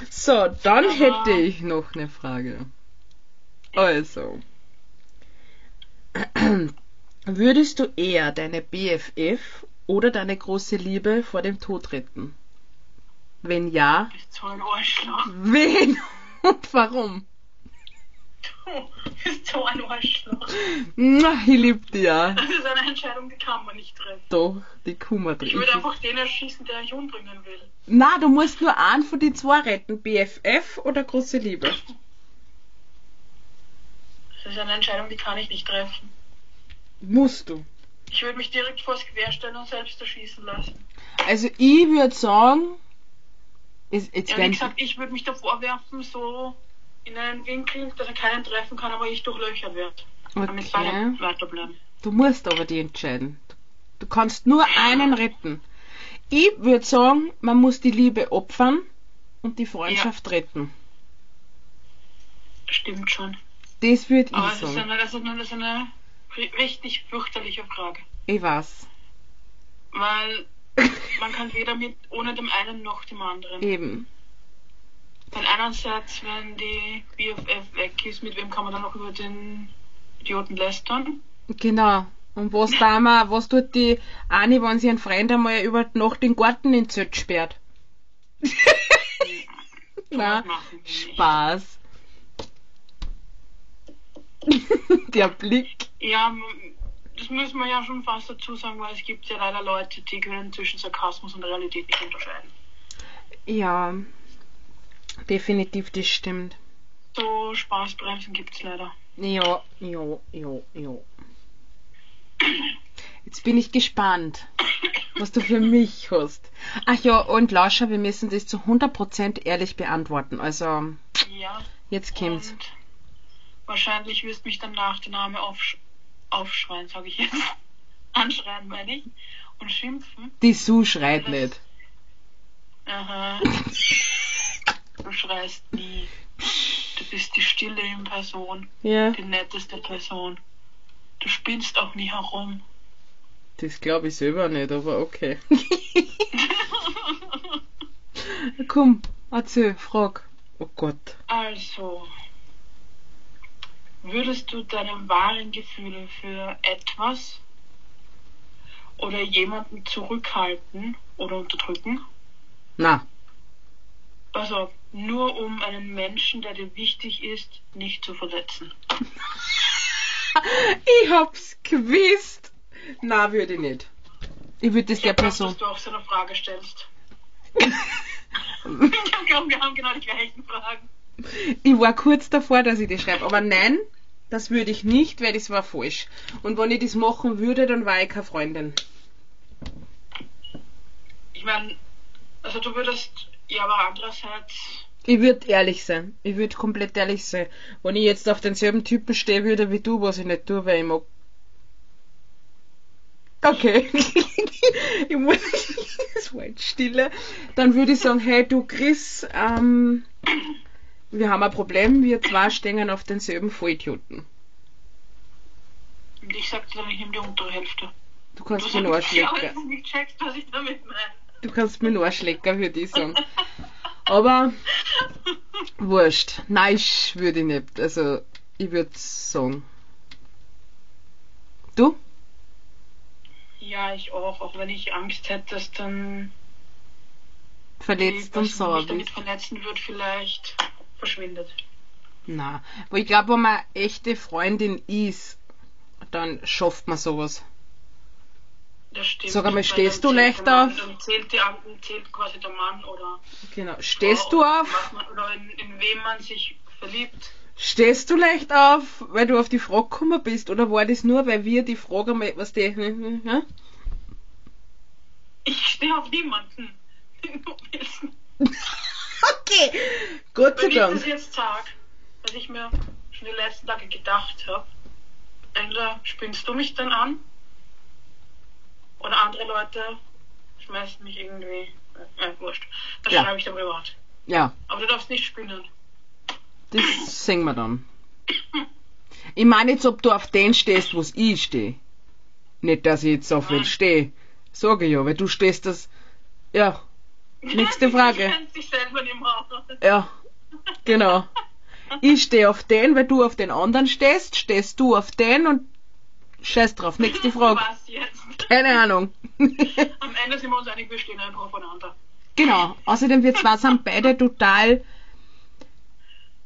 So, dann Aber- hätte ich noch eine Frage. Also. [clears throat] Würdest du eher deine BFF oder deine große Liebe vor dem Tod retten? Wenn ja, bist so ein Arschloch. wen [laughs] und warum? Du bist so ein Arschloch. Mua, Ich lieb dich ja. Das ist eine Entscheidung, die kann man nicht treffen. Doch, die Kummer Ich würde einfach den erschießen, der ich umbringen will. Na, du musst nur einen von die zwei retten. BFF oder große Liebe? Das ist eine Entscheidung, die kann ich nicht treffen. Musst du. Ich würde mich direkt vors Quer stellen und selbst erschießen lassen. Also ich würde sagen, ist, Ja, wie werden, gesagt, ich würde mich davor werfen, so in einen Winkel, dass er keinen treffen kann, aber ich durchlöchert werde. Damit beide okay. weiterbleiben. Du musst aber die entscheiden. Du kannst nur einen retten. Ich würde sagen, man muss die Liebe opfern und die Freundschaft retten. Stimmt schon. Das würde Aber ich es sagen. eine, das ist eine, richtig fürchterliche Frage. Ich weiß. Weil man kann weder mit ohne dem einen noch dem anderen. Eben. Weil einerseits, wenn die BFF weg ist, mit wem kann man dann noch über den Idioten lästern? Genau. Und was da mal, was tut die eine, wenn sie einen Freund einmal über die Nacht den Garten in Zelt sperrt? [laughs] Na. Spaß. [laughs] Der Blick. Ja, das müssen wir ja schon fast dazu sagen, weil es gibt ja leider Leute, die können zwischen Sarkasmus und Realität nicht unterscheiden. Ja, definitiv, das stimmt. So Spaßbremsen gibt's leider. Ja, ja, ja, ja. Jetzt bin ich gespannt, was du für mich hast. Ach ja, und Lauscher, wir müssen das zu 100% ehrlich beantworten. Also, Ja. jetzt kommt's. Wahrscheinlich wirst mich dann nach der Name aufsch aufschreien, sage ich jetzt. [laughs] Anschreien, meine ich. Und schimpfen. Die Sue schreit nicht. Aha. Du schreist nie. Du bist die Stille in Person. Ja, Die netteste Person. Du spinnst auch nie herum. das glaube ich selber nicht, aber okay. [laughs] Komm, erzähl, frag. Oh Gott. Also, würdest du deine wahren Gefühle für etwas oder jemanden zurückhalten oder unterdrücken? Na, Also, nur um einen Menschen, der dir wichtig ist, nicht zu verletzen. [laughs] ich hab's gewusst. Na, würde ich nicht. Ich würde das Ich der gedacht, Person. dass du auch so eine Frage stellst. [laughs] ich glaube, wir haben genau die gleichen Fragen. Ich war kurz davor, dass ich das schreibe, aber nein, das würde ich nicht, weil das war falsch. Und wenn ich das machen würde, dann war ich keine Freundin. Ich meine, also du würdest, ja, aber andererseits, Ich würde ehrlich sein. Ich würde komplett ehrlich sein. Wenn ich jetzt auf denselben Typen stehen würde wie du, was ich nicht tue, weil ich mag. Okay. [laughs] ich muss. [laughs] Es war jetzt stille. Dann würde ich sagen, hey du Chris, ähm, wir haben ein Problem, wir zwei stehen auf denselben Vollidioten. und ich sagte dann, ich nehme die untere Hälfte. Du kannst mir nur schlecken. nicht checkst, was ich damit meine. Du kannst mir nur schlecken, würde ich sagen. Aber [laughs] wurscht. Nein, ich würde ich nicht. Also, ich würde sagen. Du? Ja, ich auch, auch wenn ich Angst hätte, dass dann Verletzt die und sauer mich damit bist. verletzen wird, vielleicht verschwindet. Na, aber ich glaube, wenn man eine echte Freundin ist, dann schafft man sowas. Das stimmt. Sag einmal, stehst du leicht auf? Dann zählt, die, zählt quasi der Mann oder Genau. Stehst Frau, du auf? Man, oder in, in wem man sich verliebt. Stehst du leicht auf, weil du auf die Frage gekommen bist? Oder war das nur, weil wir die Frage mal, was die, ja? Ich stehe auf niemanden. [laughs] [laughs] Gott sei Dank. jetzt sage, was ich mir schon die letzten Tage gedacht habe, entweder spinnst du mich dann an oder andere Leute schmeißen mich irgendwie. Äh, wurscht. Das Ja. schreibe ich dann privat. Ja, Aber du darfst nicht spinnen. das sehen wir dann. Ich meine jetzt, ob du auf den stehst, wo ich stehe. Nicht, dass ich jetzt auf den Nein. stehe. Sage ich ja, weil du stehst das. Ja, [laughs] Nächste Frage. Du kennst dich selber nicht mehr aus. ja, genau. Ich stehe auf den, weil du auf den anderen stehst, stehst du auf den und scheiß drauf. Nächste [laughs] Frage. Was jetzt? Keine Ahnung. [laughs] Am Ende sind wir uns einig, wir stehen einfach aufeinander. genau. Außerdem, wir zwei sind beide total.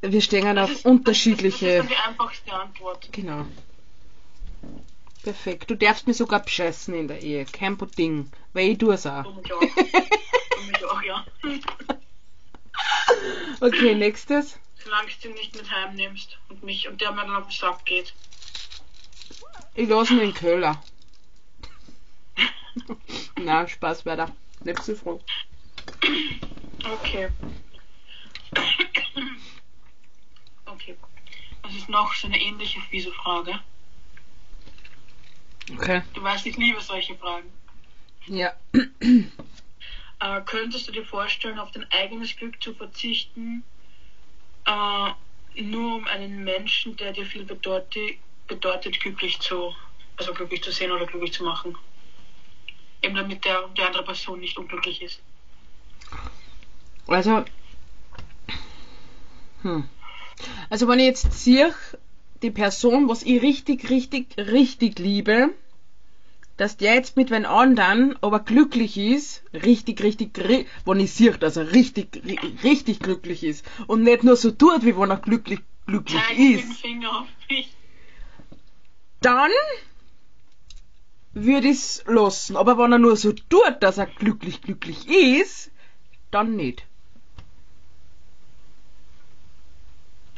Wir stehen auf ist- unterschiedliche. Das ist die einfachste Antwort. Genau. Perfekt. Du darfst mir sogar bescheißen in der Ehe. Kein Ding. Weil ich tue es auch. Du mich auch. Du mich auch, ja. [laughs] [laughs] Okay, nächstes. Solange du ihn nicht mit heimnimmst und mich und der mir dann auf den Sack geht. Ich lasse ihn in Köller. Na, Spaß weiter. Zu froh. Okay. Okay. Was ist noch so eine ähnliche fiese Frage? Okay. Du weißt, ich liebe solche Fragen. Ja. [clears throat] Äh, könntest du dir vorstellen, auf dein eigenes Glück zu verzichten, äh, nur um einen Menschen, der dir viel bedeutet, bedeutet, glücklich zu, also glücklich zu sehen oder glücklich zu machen? Eben damit der, die andere Person nicht unglücklich ist. Also. Hm. Also, wenn ich jetzt sehe, die Person, was ich richtig, richtig, richtig liebe, dass der jetzt mit wenn anderen aber glücklich ist, richtig, richtig, ri- wenn ich sehe, dass er richtig, ri- richtig glücklich ist und nicht nur so tut, wie wenn er glücklich, glücklich Zeig ist, Finger auf mich. dann würde ich es lassen. Aber wenn er nur so tut, dass er glücklich, glücklich ist, dann nicht.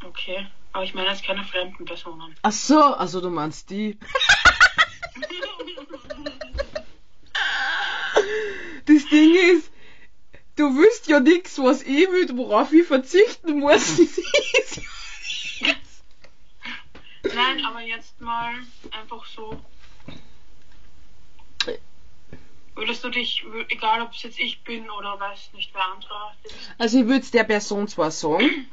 Okay. Aber ich meine jetzt keine fremden Personen. Ach so, also du meinst die. [laughs] [laughs] Das Ding ist, du wüsst ja nix, was ich will, worauf ich verzichten muss. [laughs] Das ist ja Nein, aber jetzt mal einfach so. Würdest du dich, egal ob es jetzt ich bin oder weiß nicht wer anderer ist, Also ich würde es der Person zwar sagen,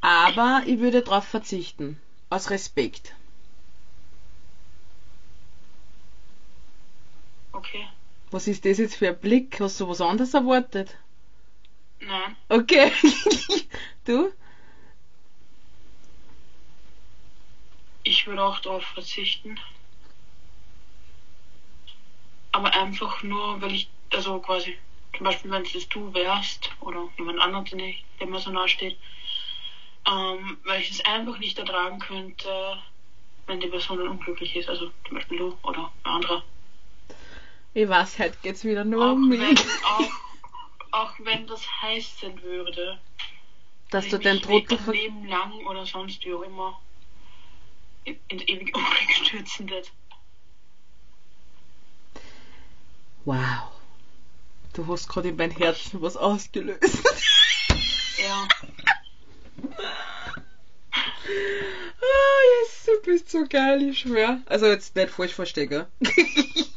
aber ich würde darauf verzichten. Aus Respekt. Okay. Was ist das jetzt für ein Blick? Hast du was anderes erwartet? Nein. Okay. [laughs] du? Ich würde auch darauf verzichten. Aber einfach nur, weil ich, also quasi, zum Beispiel, wenn es jetzt du wärst oder jemand ich, der mir so nahe steht, ähm, weil ich es einfach nicht ertragen könnte, wenn die Person dann unglücklich ist, also zum Beispiel du oder ein anderer. Ich weiß, heute geht's wieder nur Auch um wenn, mich. auch, [laughs] auch wenn das heißen würde, Dass ich du den Trottel ver Leben lang oder sonst wie auch immer in, ins ewige Unglück stürzen wird. Wow. Du hast gerade in mein Herzen was ausgelöst. [laughs] Ja. Ah, yes, du bist so geil, ich schwör. Also jetzt nicht falsch verstehen, gell? [laughs]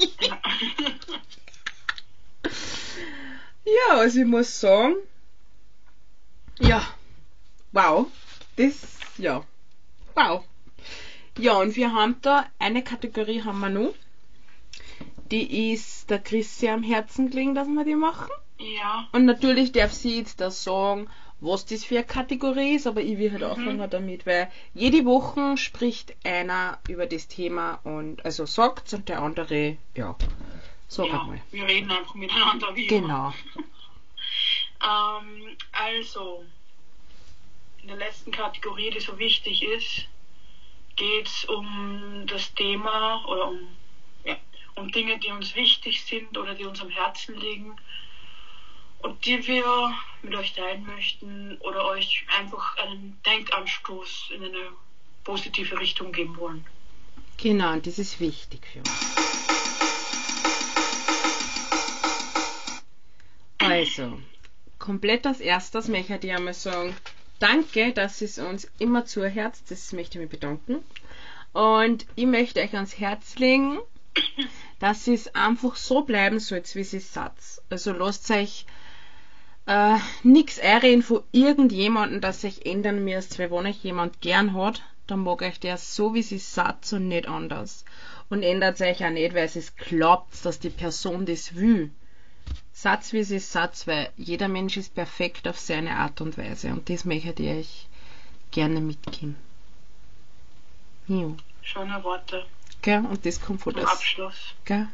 ja, also ich muss sagen, ja, wow, das, ja, wow. Ja, und wir haben da eine Kategorie haben wir noch. Die ist der Chris sehr am Herzen gelegen, dass wir die machen. ja. Und natürlich darf sie jetzt da sagen, was das für eine Kategorie ist, aber ich will halt Mhm. anfangen damit, weil jede Woche spricht einer über das Thema und also sagt's und der andere, ja, sag ja. einmal. Wir reden einfach miteinander wie. Genau. [laughs] Ähm, also, in der letzten Kategorie, die so wichtig ist, geht es um das Thema oder um, ja, um Dinge, die uns wichtig sind oder die uns am Herzen liegen und die wir mit euch teilen möchten oder euch einfach einen Denkanstoß in eine positive Richtung geben wollen. Genau, und das ist wichtig für uns. Also, komplett als erstes möchte ich dir einmal sagen, danke, dass es uns immer zuhört, das möchte ich mich bedanken. Und ich möchte euch ans Herz legen, dass es einfach so bleiben soll, wie es ist. Also lasst euch, äh, nix einreden von irgendjemandem, dass sich ändern müsst, weil wenn euch jemand gern hat, dann mag euch der so, wie sie sagt und nicht anders. Und ändert sich auch nicht, weil es glaubt, dass die Person das will. Satz wie sie Satz, weil jeder Mensch ist perfekt auf seine Art und Weise. Und das möchte ich euch gerne mitgeben. Ja. Schöne Worte. Gell? Und das kommt von das. Abschluss. Gell?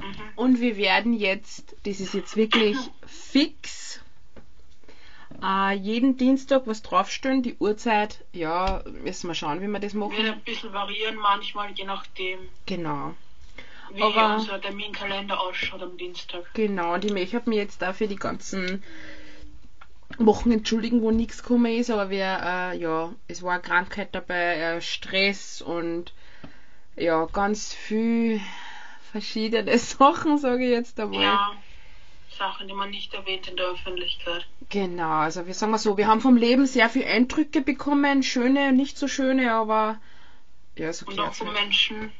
Mhm. Und wir werden jetzt, das ist jetzt wirklich fix, äh, jeden Dienstag was draufstellen. Die Uhrzeit, ja, müssen wir schauen, wie wir das machen. Wird ein bisschen variieren manchmal, je nachdem. Genau. Wie Aber, unser Terminkalender ausschaut am Dienstag. Genau, und ich habe mir jetzt dafür die ganzen Wochen entschuldigen, wo nichts gekommen ist, aber wir, äh, ja, es war eine Krankheit dabei, äh, Stress und ja, ganz viel verschiedene [laughs] Sachen, sage ich jetzt einmal. Ja, Sachen, die man nicht erwähnt in der Öffentlichkeit. Genau, also wir sagen mal so, wir haben vom Leben sehr viele Eindrücke bekommen, schöne, nicht so schöne, aber ja, so Und auch von Menschen.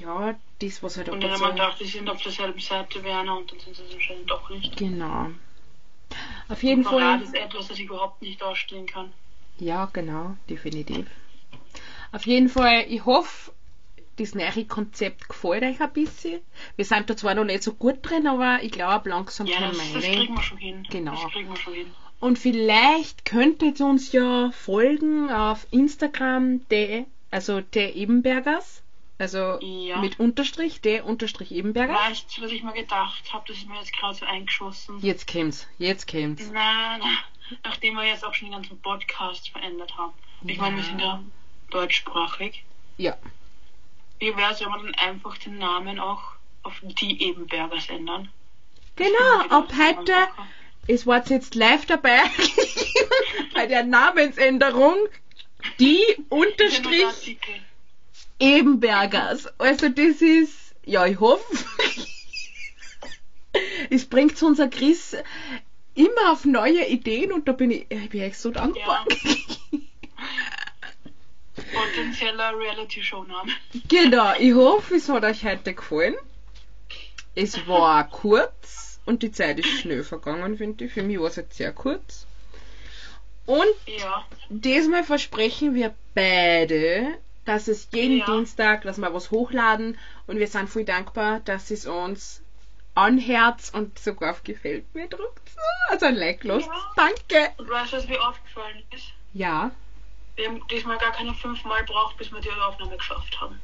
Ja, das, was halt auch Und dann man dachte, die sind auf derselben Seite, Werner, und dann sind sie es anscheinend doch nicht. Genau. Auf jeden Fall. ist etwas, das ich überhaupt nicht ausstehen kann. Ja, genau, definitiv. Auf jeden Fall, ich hoffe, das neue Konzept gefällt euch ein bisschen. Wir sind da zwar noch nicht so gut drin, aber ich glaube, langsam ja, können wir das kriegen wir schon hin. Genau. Das kriegen wir schon hin. Und vielleicht könntet ihr uns ja folgen auf Instagram, der, also der Ebenbergers. Also ja. mit Unterstrich, der Unterstrich Ebenberger. Weißt du, was ich mir gedacht habe? Das ist mir jetzt gerade so eingeschossen. Jetzt käm's, jetzt käm's. Nein, nein, [laughs] nachdem wir jetzt auch schon den ganzen Podcast verändert haben. Ich ja. meine, wir sind ja deutschsprachig. Ja. Wie wäre es, wenn wir dann einfach den Namen auch auf die Ebenbergers ändern? Genau, ab heute, es war jetzt live dabei [laughs] bei der Namensänderung, die Unterstrich Ebenbergers. Also das ist, ja, ich hoffe, es bringt unser Chris immer auf neue Ideen und da bin ich, ich bin echt so dankbar. Ja. Potenzieller Reality-Show-Name. Genau, ich hoffe, es hat euch heute gefallen. Es war kurz und die Zeit ist schnell vergangen, finde ich. Für mich war es jetzt sehr kurz. Und ja. diesmal versprechen wir beide, dass es jeden ja. Dienstag, dass wir was hochladen und wir sind voll dankbar, dass es uns anherz und sogar auf Gefällt mir drückt. Also ein Like los. Ja. Danke. Und weißt du, was mir aufgefallen ist? Ja. Wir haben diesmal gar keine fünfmal braucht, bis wir die Aufnahme geschafft haben.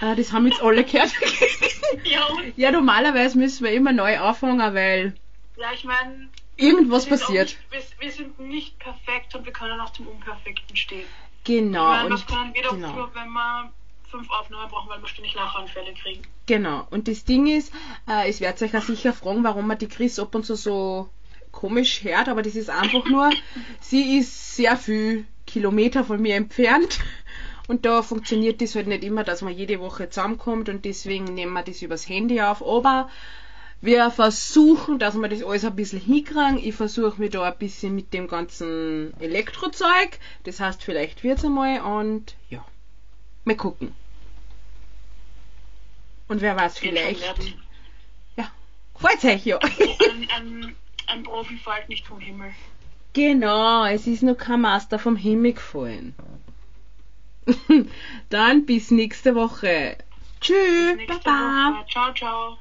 Ah, das haben jetzt alle gehört. [laughs] ja, ja, normalerweise müssen wir immer neu anfangen, weil. Ja, ich meine. Irgendwas passiert. Nicht, wir, wir, sind nicht perfekt und wir können auch zum Unperfekten stehen. Genau. Meine, was können wir genau. dafür, wenn wir fünf Aufnahmen brauchen, weil wir ständig Lachanfälle kriegen? Genau. Und das Ding ist, äh, ich werde euch ja sicher fragen, warum man die Chris ab und zu so komisch hört, aber das ist einfach nur, [laughs] sie ist sehr viel Kilometer von mir entfernt. Und da funktioniert das halt nicht immer, dass man jede Woche zusammenkommt und deswegen nehmen wir das übers Handy auf. Aber wir versuchen, dass wir das alles ein bisschen hinkriegen. Ich versuche mich da ein bisschen mit dem ganzen Elektrozeug. Das heißt, vielleicht wird es einmal und ja, mal gucken. Und wer weiß, vielleicht. Ja, freut euch ja. Ein, ein, ein Profi fällt nicht vom Himmel. Genau, es ist noch kein Master vom Himmel gefallen. [laughs] Dann bis nächste Woche. Tschüss. Baba. Ciao, ciao.